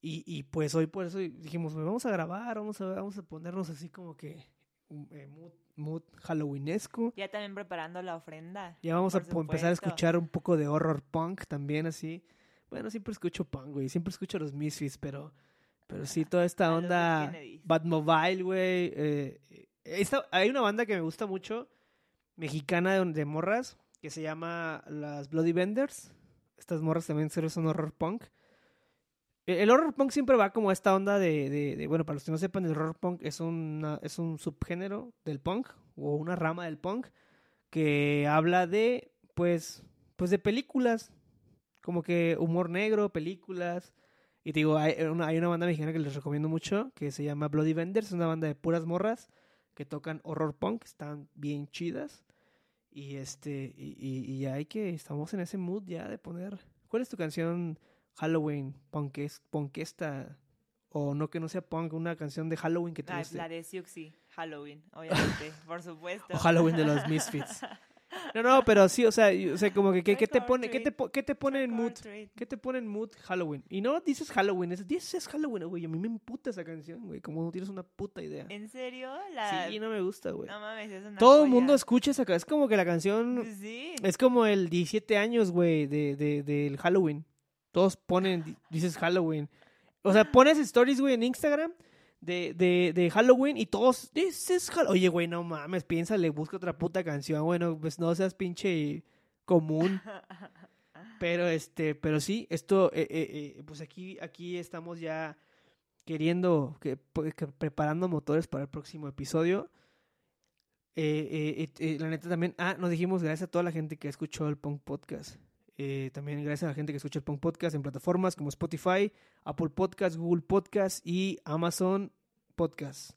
C: Y, y pues hoy por eso dijimos, "Pues, vamos a grabar, vamos a, vamos a ponernos así como que um, eh, mood, mood halloweenesco.
B: Ya también preparando la ofrenda.
C: Ya vamos a empezar a escuchar un poco de horror punk también así. Bueno, siempre escucho punk, güey. Siempre escucho los Misfits, pero, pero sí, *laughs* toda esta onda. Batmobile, güey. eh, hay una banda que me gusta mucho, mexicana de, morras, que se llama las Bloody Benders. Estas morras también son horror punk. El el horror punk siempre va como esta onda de, bueno, para los que no sepan, el horror punk es, una, es un subgénero del punk o una rama del punk que habla de, pues, pues de películas, como que humor negro, películas. Y te digo, hay una, hay una banda mexicana que les recomiendo mucho que se llama Bloody Vendors, es una banda de puras morras que tocan horror punk, están bien chidas. Y este, y, y, hay que, estamos en ese mood ya de poner. ¿Cuál es tu canción Halloween punkes, punkesta? O no que no sea punk, una canción de Halloween que te
B: Ah,
C: guste.
B: la de Siuxi, Halloween, obviamente, por supuesto. *laughs*
C: O Halloween de los *laughs* Misfits. No, no, pero sí, o sea, o sea como que, ¿qué, qué te pone, qué te,
B: treat.
C: po- qué te pone en mood? ¿Qué te pone en mood Halloween? Y no dices Halloween, es, dices Halloween, güey. A mí me emputa esa canción, güey. Como no tienes una puta idea.
B: ¿En serio? La...
C: Sí, no me gusta, güey.
B: No mames, es una
C: Todo el mundo escucha esa canción. Es como que la canción
B: Sí.
C: es como el 17 años, güey, de, de, del Halloween. Todos ponen, di- dices Halloween. O sea, pones stories, güey, en Instagram de, de, de Halloween y todos, this is Hall-". Oye, güey, no mames, piénsale, busca otra puta canción, güey, no, pues no seas pinche común. *laughs* Pero, este, pero sí, esto, eh, eh, eh, pues aquí, aquí estamos ya queriendo, que, pues, que preparando motores para el próximo episodio. Eh, eh, eh, eh, la neta también, ah, nos dijimos gracias a toda la gente que escuchó el Punk Podcast. Eh, también gracias a la gente que escucha el Punk Podcast en plataformas como Spotify, Apple Podcast, Google Podcast y Amazon Podcast.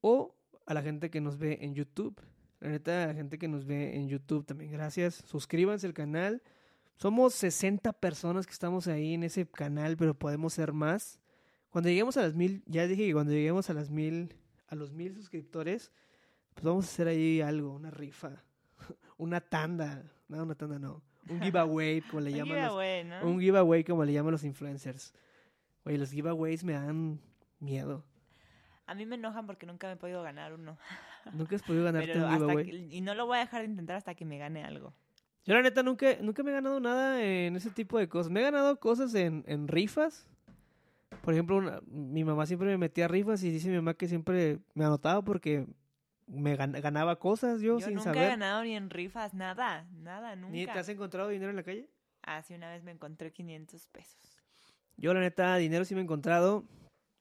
C: O a la gente que nos ve en YouTube. La neta, a la gente que nos ve en YouTube también gracias. Suscríbanse al canal. Somos 60 personas que estamos ahí en ese canal, pero podemos ser más. Cuando lleguemos a las mil, ya dije que cuando lleguemos a las mil, a los mil suscriptores, pues vamos a hacer ahí algo, una rifa, *laughs* una tanda, no, una tanda no, un giveaway como le
B: Un
C: llaman los,
B: giveaway, ¿no?
C: un giveaway como le llaman los influencers. Oye, los giveaways me dan miedo.
B: A mí me enojan porque nunca me he podido ganar uno. *laughs*
C: Nunca has podido ganarte
B: Pero
C: un giveaway.
B: que- y no lo voy a dejar de intentar hasta que me gane algo.
C: Yo la neta nunca, nunca me he ganado nada en ese tipo de cosas. Me he ganado cosas en, en rifas. Por ejemplo, una- mi mamá siempre me metía a rifas y dice mi mamá que siempre me anotaba porque me gan- ganaba cosas yo,
B: Yo
C: sin
B: nunca he
C: saber.
B: ganado ni en rifas, nada, nada, nunca.
C: ¿Ni te has encontrado dinero en la calle?
B: Así una vez me encontré 500 pesos.
C: Yo la neta dinero sí me he encontrado.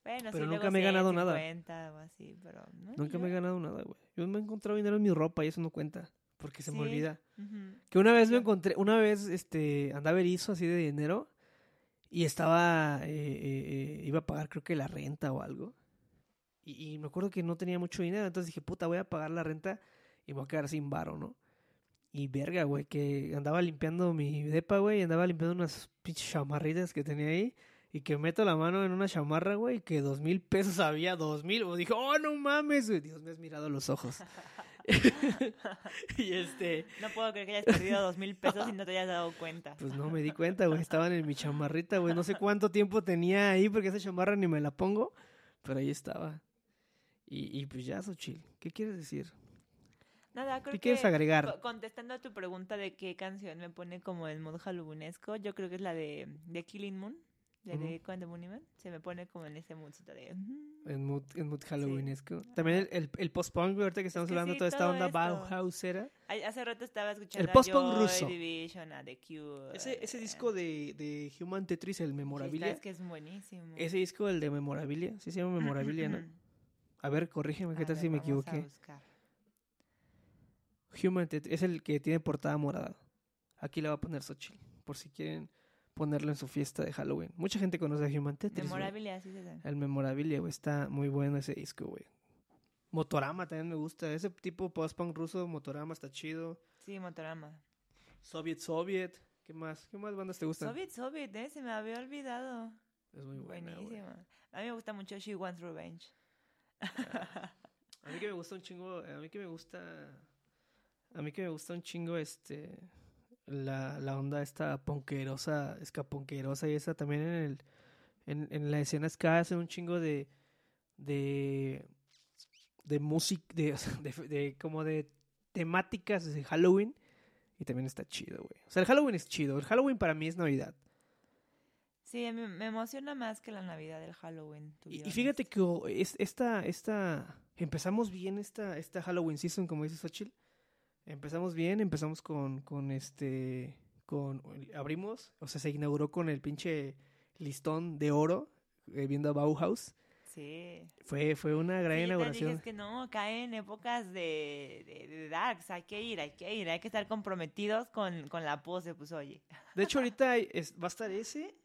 B: Bueno,
C: Pero
B: sí,
C: nunca
B: luego
C: me he ganado
B: 100,
C: nada.
B: 50 o así, pero no,
C: Nunca me he ganado nada, güey. Yo me he encontrado dinero en mi ropa y eso no cuenta. Porque se me
B: Sí.
C: olvida. Que una vez me encontré, una vez este, andaba erizo así de dinero y estaba, eh, eh, eh, iba a pagar creo que la renta o algo. Y, y me acuerdo que no tenía mucho dinero, entonces dije, puta, voy a pagar la renta y me voy a quedar sin varo, ¿no? Y verga, güey, que andaba limpiando mi depa, güey, y andaba limpiando unas pinches chamarritas que tenía ahí. Y que meto la mano en una chamarra, güey, que dos mil pesos había, dos mil. O dije, oh, no mames, güey. Dios, me has mirado a los ojos. *laughs* *laughs* y este,
B: No puedo creer que hayas perdido dos mil pesos y no te hayas dado cuenta.
C: pues no me di cuenta, güey. Estaban en mi chamarrita, güey. No sé cuánto tiempo tenía ahí porque esa chamarra ni me la pongo. Pero ahí estaba. Y, y pues ya, Xochitl. ¿Qué quieres decir?
B: Nada, creo
C: ¿Qué
B: que
C: quieres agregar?
B: co- contestando a tu pregunta de qué canción me pone como el mood halloweenesco, yo creo que es la de, de Killing Moon, de
C: Ujú.
B: The. Se me pone como en ese moodcito de... ujú.
C: En mood, en mood halloweenesco. También el, el, el post-punk, ahorita que estamos
B: que
C: hablando
B: sí,
C: de toda esta onda. Bauhausera.
B: Hace rato estaba escuchando a
C: post-punk ruso.
B: Division, a The Cure.
C: Ese, ese disco de, de Human Tetris, el Memorabilia.
B: es que es buenísimo.
C: Ese disco, el de Memorabilia. Sí se llama Memorabilia, ¿no? A ver, corrígeme, ¿qué
B: A
C: tal
B: ver,
C: si me
B: vamos a
C: equivoqué?
B: buscar.
C: Human es el que tiene portada morada. Aquí le va a poner Xochitl, por si quieren ponerlo en su fiesta de Halloween. Mucha gente conoce a Human Tetris.
B: Memorabilia, sí se llama.
C: El Memorabilia, güey. Está muy bueno ese disco, güey. Motorama también me gusta. Ese tipo post-punk ruso, Motorama está chido.
B: Sí, Motorama.
C: Soviet Soviet. ¿Qué más? ¿Qué más bandas te gustan?
B: Soviet, Soviet, eh, se me había olvidado.
C: Es muy buena.
B: Buenísima. A mí me gusta mucho She Wants Revenge.
C: A mí que me gusta un chingo, a mí que me gusta, a mí que me gusta un chingo este, la, la onda esta ponquerosa, escaponquerosa y esa también en el, En, en la escena ska hacen un chingo de. de. de música. De, de, de- como de temáticas de Halloween. Y también está chido, güey. O sea, el Halloween es chido. El Halloween para mí es Navidad.
B: Sí, me, me emociona más que la Navidad del Halloween.
C: Y, y fíjate que oh, es- esta, esta, empezamos bien esta, esta Halloween season, como dice Xochitl. Empezamos bien, empezamos con, con este, con, abrimos, o sea, se inauguró con el pinche listón de oro, eh, viendo a Bauhaus.
B: Sí.
C: Fue, fue una gran
B: Sí,
C: inauguración.
B: dije, es que no, caen épocas de, de, de darks, hay que ir, hay que ir, hay que estar comprometidos con, con la pose, pues oye.
C: De hecho, ahorita es- va a estar ese.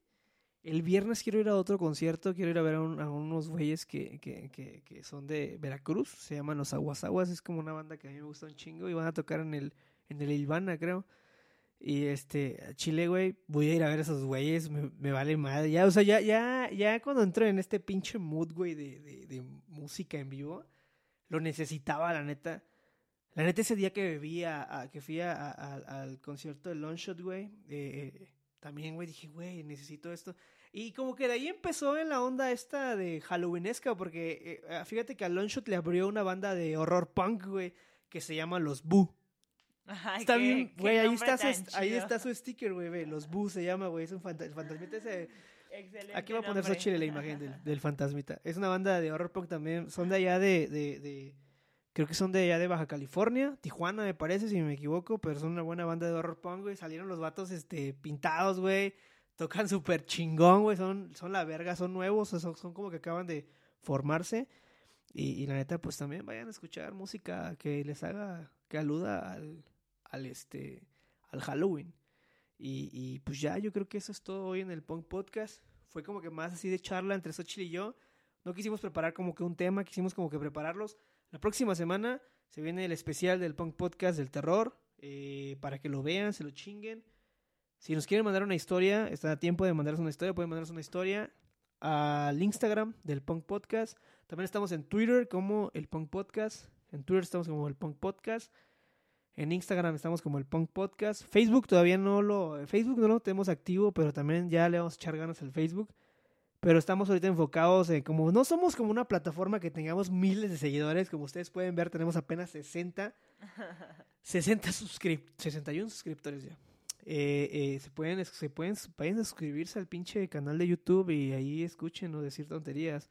C: El viernes quiero ir a otro concierto, quiero ir a ver a, un- unos güeyes que, que, que, son de Veracruz, se llaman los Aguasaguas, es como una banda que a mí me gusta un chingo y van a tocar en el, en el Ilvana, creo. Y este, Chile, güey, voy a ir a ver a esos güeyes, me, vale madre. Ya, o sea, ya, ya, ya cuando entro en este pinche mood, güey, de, de, de música en vivo, lo necesitaba, la neta. La neta, ese día que bebí, a, que fui al concierto de Longshot, güey, eh, también, güey, dije, güey, necesito esto. Y como que de ahí empezó en la onda esta de Halloweenesca, porque eh, fíjate que a Longshot le abrió una banda de horror punk, güey, que se llama Los Boo.
B: Ay,
C: Está
B: qué-
C: bien, güey, ahí está, su, ahí está su sticker, güey, ve, Los Boo se llama, güey, es un fanta- fantasmita ese...
B: Excelente
C: Aquí va a poner. Xochitl la imagen del, del fantasmita. Es una banda de horror punk también. Son de allá de, de, de- Creo que son de allá de Baja California. Tijuana, me parece, si me equivoco. Pero son una buena banda de horror punk, güey. Salieron los vatos este, pintados, güey. Tocan súper chingón, güey. Son, son la verga, son nuevos. Son, son como que acaban de formarse. Y, y la neta, pues también vayan a escuchar música que les haga, que aluda al, al, este, al Halloween. Y, y pues ya, yo creo que eso es todo hoy en el Punk Podcast. Fue como que más así de charla entre Xochitl y yo. No quisimos preparar como que un tema, quisimos como que prepararlos. La próxima semana se viene el especial del Punk Podcast del terror. eh, para que lo vean, se lo chinguen. Si nos quieren mandar una historia, está a tiempo de mandarnos una historia. Pueden mandarnos una historia al Instagram del Punk Podcast. También estamos en Twitter como el Punk Podcast. En Twitter estamos como el Punk Podcast. En Instagram estamos como el Punk Podcast. Facebook todavía no lo. Facebook no lo tenemos activo, pero también ya le vamos a echar ganas al Facebook. Pero estamos ahorita enfocados en como. No somos como una plataforma que tengamos miles de seguidores. Como ustedes pueden ver, tenemos apenas 60. 60 *laughs* suscrip 61 suscriptores ya. Eh, eh, se pueden, se pueden, vayan a suscribirse al pinche canal de YouTube y ahí escuchen o decir tonterías.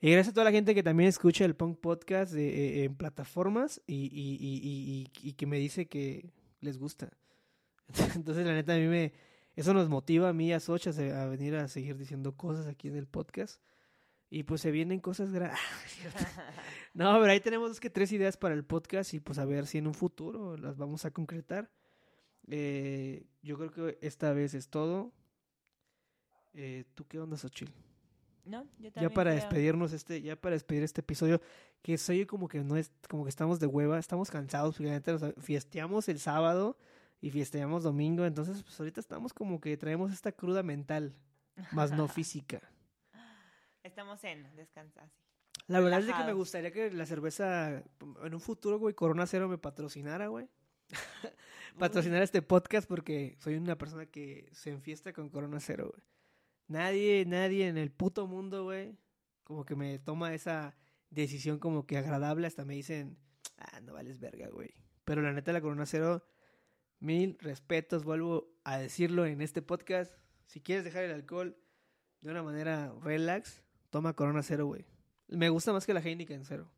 C: Y gracias a toda la gente que también escucha el Punk Podcast eh, en plataformas y, y, y- y que me dice que les gusta. *laughs* Entonces, la neta, a mí me. Eso nos motiva a mí y a Socha a, venir a seguir diciendo cosas aquí en el podcast. Y pues se vienen cosas grandes. *laughs* *laughs* no, pero ahí tenemos es que tres ideas para el podcast y pues a ver si en un futuro las vamos a concretar. Eh, yo creo que esta vez es todo. Eh, ¿Tú qué onda, Xochitl?
B: No, yo
C: Ya
B: también
C: para
B: creo.
C: despedirnos este, ya para despedir este episodio, que soy como que no es, como que estamos de hueva, estamos cansados, o sea, fiesteamos el sábado y fiesteamos domingo, entonces pues ahorita estamos como que traemos esta cruda mental, más no *laughs* física.
B: Estamos en descansar. sí.
C: La verdad es que me gustaría que la cerveza, en un futuro, güey, Corona Cero me patrocinara, güey. Patrocinar este podcast porque soy una persona que se enfiesta con Corona Cero, güey. Nadie, nadie en el puto mundo, güey, como que me toma esa decisión como que agradable. Hasta me dicen, ah, no vales verga, güey. Pero la neta, la Corona Cero, mil respetos, vuelvo a decirlo en este podcast. Si quieres dejar el alcohol de una manera relax, toma Corona Cero, güey. Me gusta más que la Heineken Cero.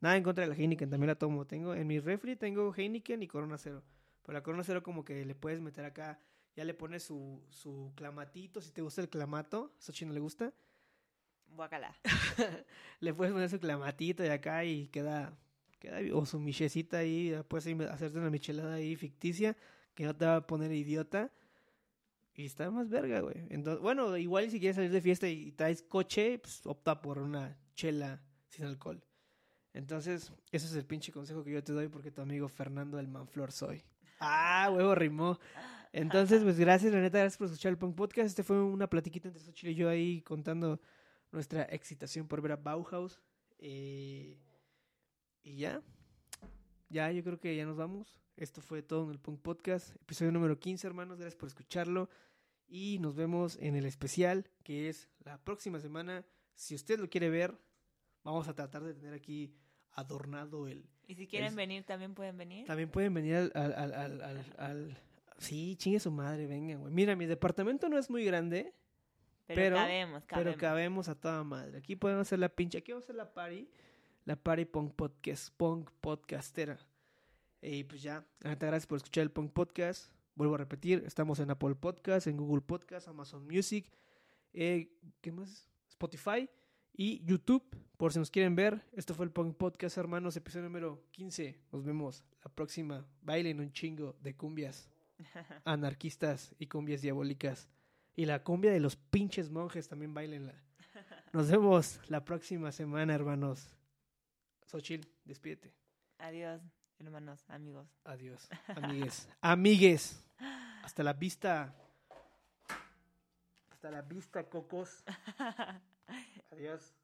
C: Nada en contra de la Heineken, también la tomo. Tengo en mi refri tengo Heineken y Corona Cero. Pero la Corona Cero como que le puedes meter acá, ya le pones su, su clamatito, si te gusta el clamato, ¿a Xochitl no le gusta?
B: Guacala. *laughs*
C: le puedes poner su clamatito de acá y queda, o su michecita ahí, puedes hacerte una michelada ahí ficticia que no te va a poner idiota. Y está más verga, güey. Entonces, bueno, igual si quieres salir de fiesta y traes coche, pues opta por una chela sin alcohol. Entonces, ese es el pinche consejo que yo te doy porque tu amigo Fernando el Manflor soy. Ah, huevo, rimó. Entonces, pues gracias, la neta, gracias por escuchar el Punk Podcast. Este fue una platiquita entre Xochitl y yo ahí contando nuestra excitación por ver a Bauhaus. Eh, y ya, ya, yo creo que ya nos vamos. Esto fue todo en el Punk Podcast, episodio número 15, hermanos. Gracias por escucharlo. Y nos vemos en el especial, que es la próxima semana. Si usted lo quiere ver, vamos a tratar de tener aquí adornado el...
B: Y si quieren
C: el-
B: venir, también pueden venir.
C: También pueden venir al... al, al, al, Sí, chingue su madre, venga, güey. Mira, mi departamento no es muy grande,
B: Pero,
C: pero-
B: cabemos, cabemos.
C: pero cabemos a toda madre. Aquí podemos hacer la pinche, aquí vamos a hacer la party, la party punk podcast, punk podcastera. Y pues ya, la neta, gracias por escuchar el punk podcast. Vuelvo a repetir, estamos en Apple Podcast, en Google Podcast, Amazon Music, eh, ¿qué más? Spotify y YouTube, por si nos quieren ver. Esto fue el punk podcast, hermanos, episodio número 15. Nos vemos la próxima. Bailen un chingo de cumbias *laughs* anarquistas y cumbias diabólicas. Y la cumbia de los pinches monjes también bailenla. Nos vemos la próxima semana, hermanos. Xochil, despídete.
B: Adiós, hermanos, amigos.
C: Adiós. Amigues. *laughs* Amigues. Hasta la vista.
A: Hasta la vista, cocos. *laughs* Adiós.